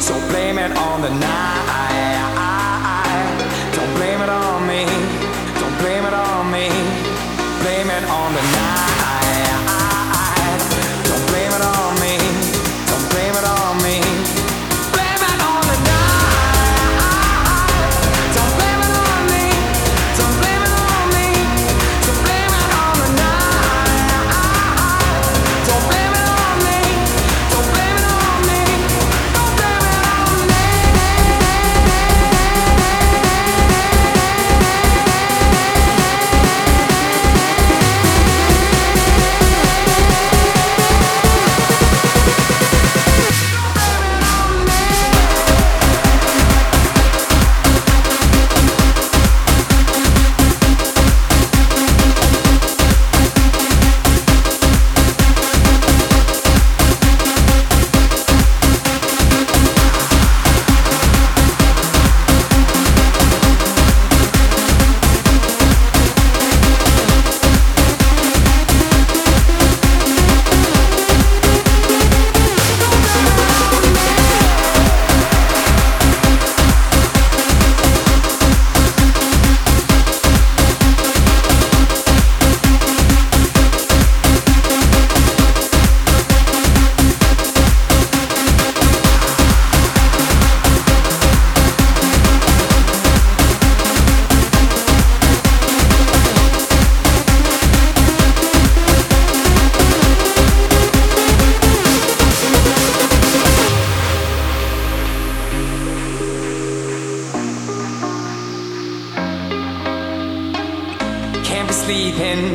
So blame it on the night.